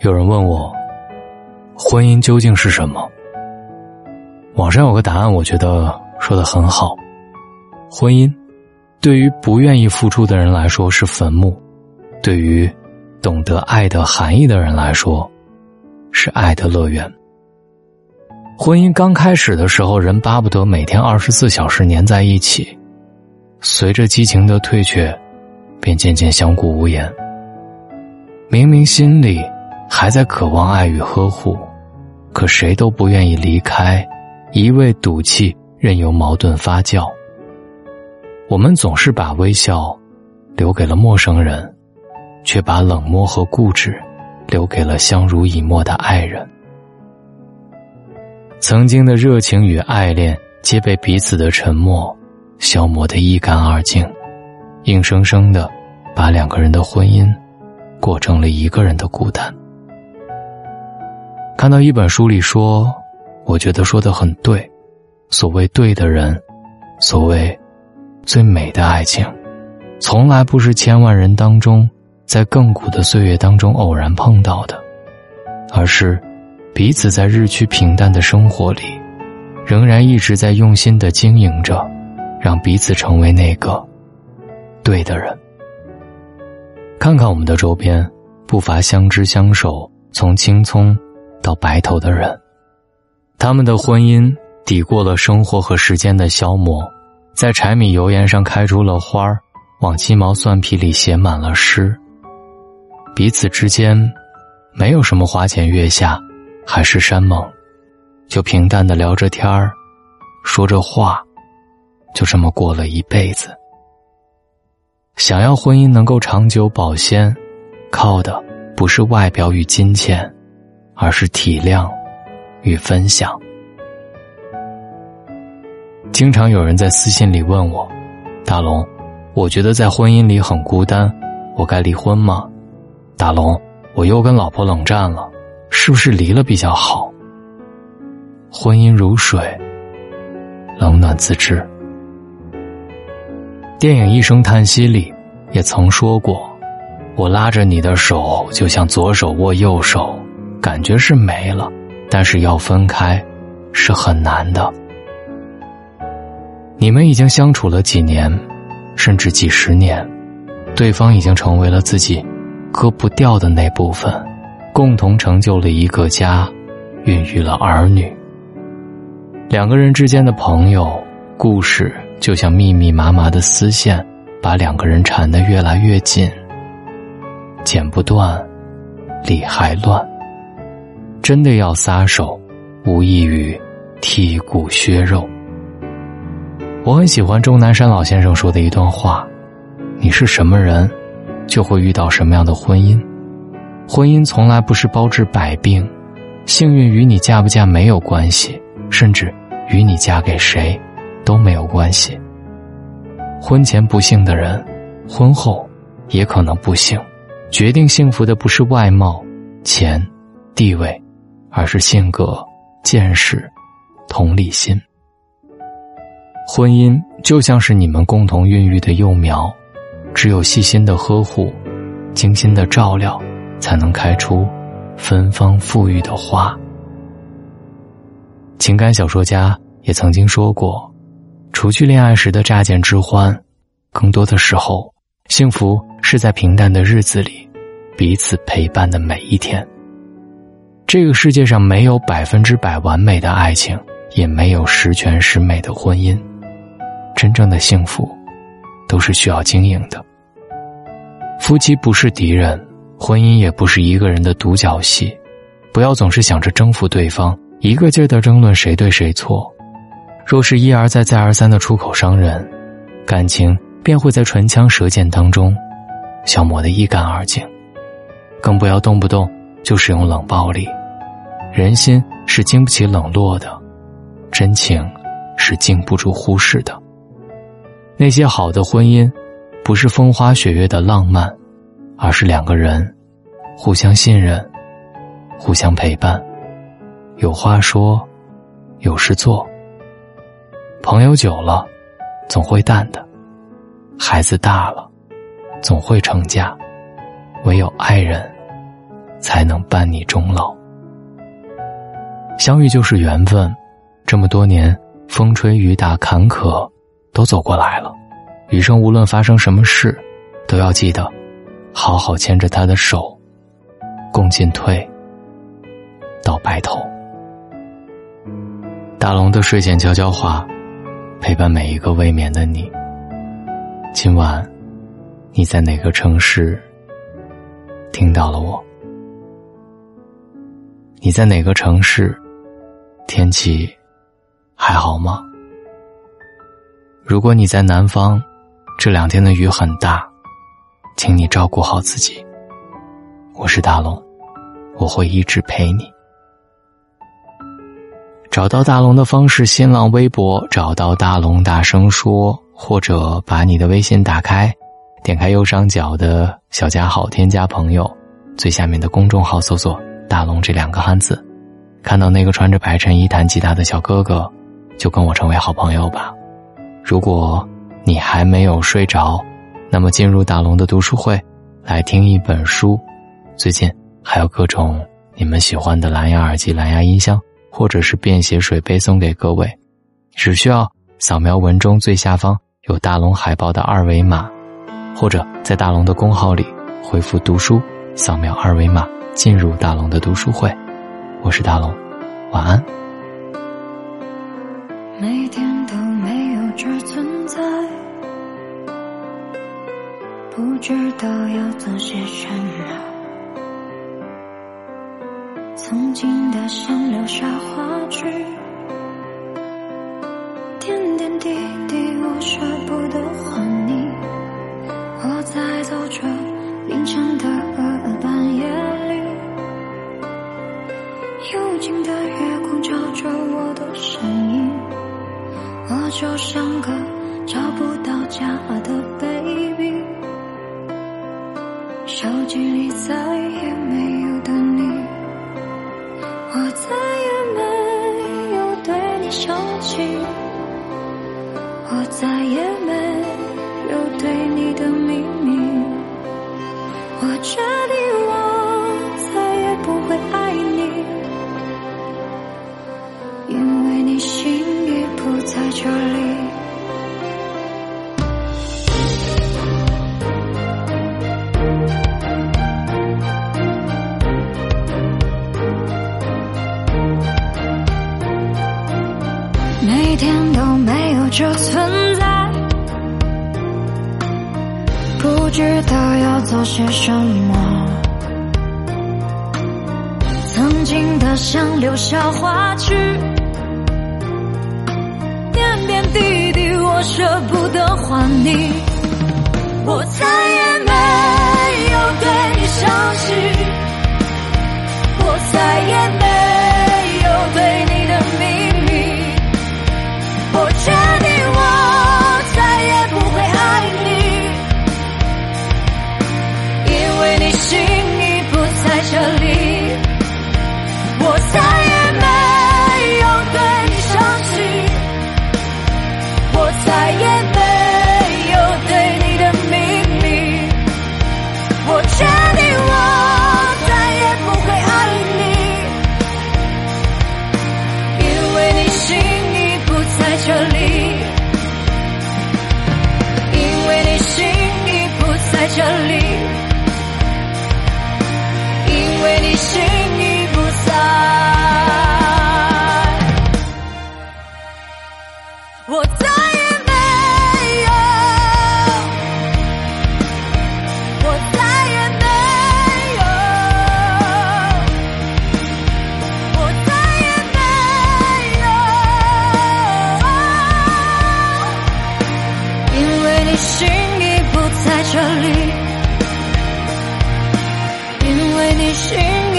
有人问我，婚姻究竟是什么？网上有个答案，我觉得说的很好。婚姻，对于不愿意付出的人来说是坟墓，对于懂得爱的含义的人来说，是爱的乐园。婚姻刚开始的时候，人巴不得每天二十四小时粘在一起，随着激情的退却，便渐渐相顾无言。明明心里还在渴望爱与呵护，可谁都不愿意离开，一味赌气，任由矛盾发酵。我们总是把微笑留给了陌生人，却把冷漠和固执留给了相濡以沫的爱人。曾经的热情与爱恋，皆被彼此的沉默消磨得一干二净，硬生生的把两个人的婚姻过成了一个人的孤单。看到一本书里说，我觉得说的很对，所谓对的人，所谓。最美的爱情，从来不是千万人当中，在亘古的岁月当中偶然碰到的，而是彼此在日趋平淡的生活里，仍然一直在用心的经营着，让彼此成为那个对的人。看看我们的周边，不乏相知相守，从青葱到白头的人，他们的婚姻抵过了生活和时间的消磨。在柴米油盐上开出了花儿，往鸡毛蒜皮里写满了诗。彼此之间，没有什么花前月下，海誓山盟，就平淡的聊着天儿，说着话，就这么过了一辈子。想要婚姻能够长久保鲜，靠的不是外表与金钱，而是体谅与分享。经常有人在私信里问我：“大龙，我觉得在婚姻里很孤单，我该离婚吗？”大龙，我又跟老婆冷战了，是不是离了比较好？婚姻如水，冷暖自知。电影《一声叹息》里也曾说过：“我拉着你的手，就像左手握右手，感觉是没了，但是要分开，是很难的。”你们已经相处了几年，甚至几十年，对方已经成为了自己割不掉的那部分，共同成就了一个家，孕育了儿女。两个人之间的朋友故事，就像密密麻麻的丝线，把两个人缠得越来越紧，剪不断，理还乱。真的要撒手，无异于剔骨削肉。我很喜欢钟南山老先生说的一段话：“你是什么人，就会遇到什么样的婚姻。婚姻从来不是包治百病，幸运与你嫁不嫁没有关系，甚至与你嫁给谁都没有关系。婚前不幸的人，婚后也可能不幸。决定幸福的不是外貌、钱、地位，而是性格、见识、同理心。”婚姻就像是你们共同孕育的幼苗，只有细心的呵护、精心的照料，才能开出芬芳馥郁的花。情感小说家也曾经说过，除去恋爱时的乍见之欢，更多的时候，幸福是在平淡的日子里，彼此陪伴的每一天。这个世界上没有百分之百完美的爱情，也没有十全十美的婚姻。真正的幸福，都是需要经营的。夫妻不是敌人，婚姻也不是一个人的独角戏。不要总是想着征服对方，一个劲儿的争论谁对谁错。若是一而再、再而三的出口伤人，感情便会在唇枪舌剑当中消磨得一干二净。更不要动不动就使用冷暴力，人心是经不起冷落的，真情是经不住忽视的。那些好的婚姻，不是风花雪月的浪漫，而是两个人互相信任、互相陪伴，有话说，有事做。朋友久了，总会淡的；孩子大了，总会成家，唯有爱人，才能伴你终老。相遇就是缘分，这么多年风吹雨打坎坷，都走过来了。余生无论发生什么事，都要记得，好好牵着他的手，共进退到白头。大龙的睡前悄悄话，陪伴每一个未眠的你。今晚，你在哪个城市听到了我？你在哪个城市？天气还好吗？如果你在南方，这两天的雨很大，请你照顾好自己。我是大龙，我会一直陪你。找到大龙的方式：新浪微博找到大龙，大声说，或者把你的微信打开，点开右上角的小加号，添加朋友，最下面的公众号搜索“大龙”这两个汉字，看到那个穿着白衬衣弹吉他的小哥哥，就跟我成为好朋友吧。如果你还没有睡着，那么进入大龙的读书会，来听一本书。最近还有各种你们喜欢的蓝牙耳机、蓝牙音箱。或者是便携水杯送给各位，只需要扫描文中最下方有大龙海报的二维码，或者在大龙的公号里回复“读书”，扫描二维码进入大龙的读书会。我是大龙，晚安。每天都没有这存在，不知道要做些什么。曾经的像留下花去，点点滴滴我舍不得还你。我在走着凌晨的半夜里，幽静的月光照着我的身影，我就像个找不到家的 baby，手机里再也想起，我再也就存在，不知道要做些什么。曾经的像留下花句，点点滴滴我舍不得还你，我再也没这你心